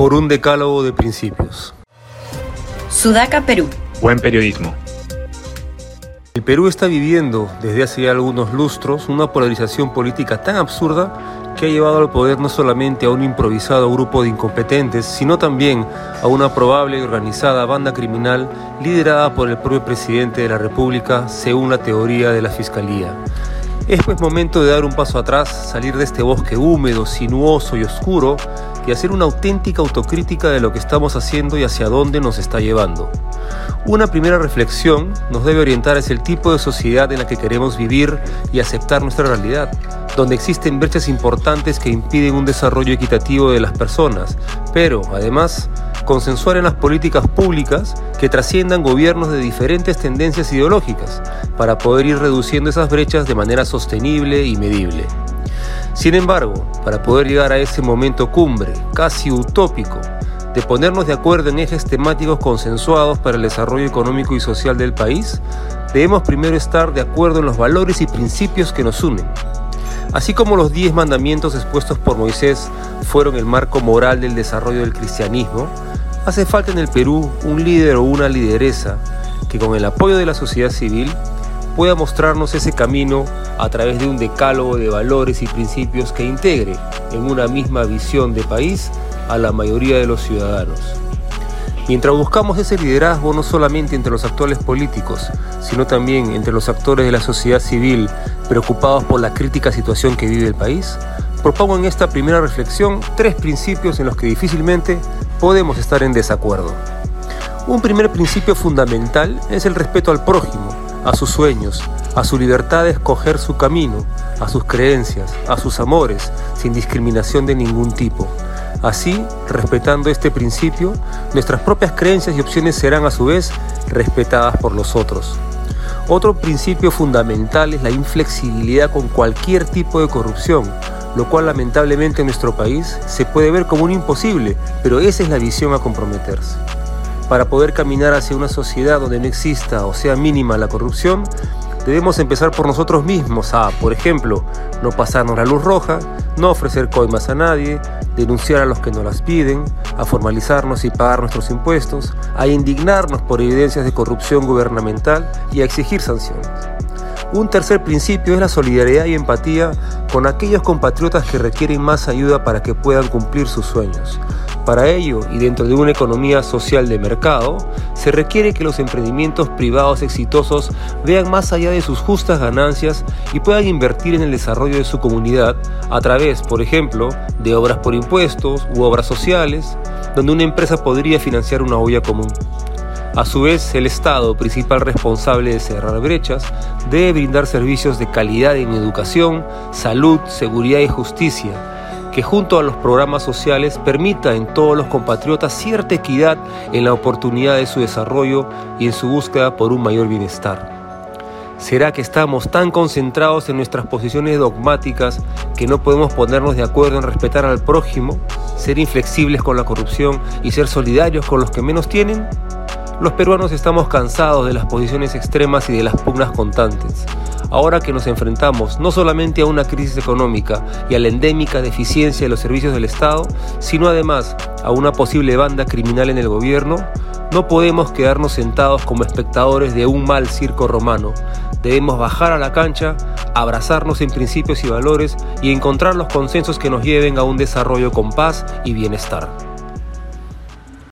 por un decálogo de principios. Sudaca, Perú. Buen periodismo. El Perú está viviendo desde hace ya algunos lustros una polarización política tan absurda que ha llevado al poder no solamente a un improvisado grupo de incompetentes, sino también a una probable y organizada banda criminal liderada por el propio presidente de la República, según la teoría de la Fiscalía. Es pues momento de dar un paso atrás, salir de este bosque húmedo, sinuoso y oscuro y hacer una auténtica autocrítica de lo que estamos haciendo y hacia dónde nos está llevando. Una primera reflexión nos debe orientar hacia el tipo de sociedad en la que queremos vivir y aceptar nuestra realidad, donde existen brechas importantes que impiden un desarrollo equitativo de las personas, pero además consensuar en las políticas públicas que trasciendan gobiernos de diferentes tendencias ideológicas para poder ir reduciendo esas brechas de manera sostenible y medible. Sin embargo, para poder llegar a ese momento cumbre, casi utópico, de ponernos de acuerdo en ejes temáticos consensuados para el desarrollo económico y social del país, debemos primero estar de acuerdo en los valores y principios que nos unen. Así como los diez mandamientos expuestos por Moisés fueron el marco moral del desarrollo del cristianismo, hace falta en el Perú un líder o una lideresa que con el apoyo de la sociedad civil pueda mostrarnos ese camino a través de un decálogo de valores y principios que integre en una misma visión de país a la mayoría de los ciudadanos. Mientras buscamos ese liderazgo no solamente entre los actuales políticos, sino también entre los actores de la sociedad civil preocupados por la crítica situación que vive el país, propongo en esta primera reflexión tres principios en los que difícilmente podemos estar en desacuerdo. Un primer principio fundamental es el respeto al prójimo, a sus sueños, a su libertad de escoger su camino, a sus creencias, a sus amores, sin discriminación de ningún tipo. Así, respetando este principio, nuestras propias creencias y opciones serán a su vez respetadas por los otros. Otro principio fundamental es la inflexibilidad con cualquier tipo de corrupción, lo cual lamentablemente en nuestro país se puede ver como un imposible, pero esa es la visión a comprometerse. Para poder caminar hacia una sociedad donde no exista o sea mínima la corrupción, debemos empezar por nosotros mismos a, por ejemplo, no pasarnos la luz roja, no ofrecer coimas a nadie, denunciar a los que nos las piden, a formalizarnos y pagar nuestros impuestos, a indignarnos por evidencias de corrupción gubernamental y a exigir sanciones. Un tercer principio es la solidaridad y empatía con aquellos compatriotas que requieren más ayuda para que puedan cumplir sus sueños. Para ello, y dentro de una economía social de mercado, se requiere que los emprendimientos privados exitosos vean más allá de sus justas ganancias y puedan invertir en el desarrollo de su comunidad a través, por ejemplo, de obras por impuestos u obras sociales, donde una empresa podría financiar una olla común. A su vez, el Estado, principal responsable de cerrar brechas, debe brindar servicios de calidad en educación, salud, seguridad y justicia, que junto a los programas sociales permita en todos los compatriotas cierta equidad en la oportunidad de su desarrollo y en su búsqueda por un mayor bienestar. ¿Será que estamos tan concentrados en nuestras posiciones dogmáticas que no podemos ponernos de acuerdo en respetar al prójimo, ser inflexibles con la corrupción y ser solidarios con los que menos tienen? Los peruanos estamos cansados de las posiciones extremas y de las pugnas constantes ahora que nos enfrentamos no solamente a una crisis económica y a la endémica deficiencia de los servicios del Estado, sino además a una posible banda criminal en el gobierno, no podemos quedarnos sentados como espectadores de un mal circo romano. Debemos bajar a la cancha, abrazarnos en principios y valores y encontrar los consensos que nos lleven a un desarrollo con paz y bienestar.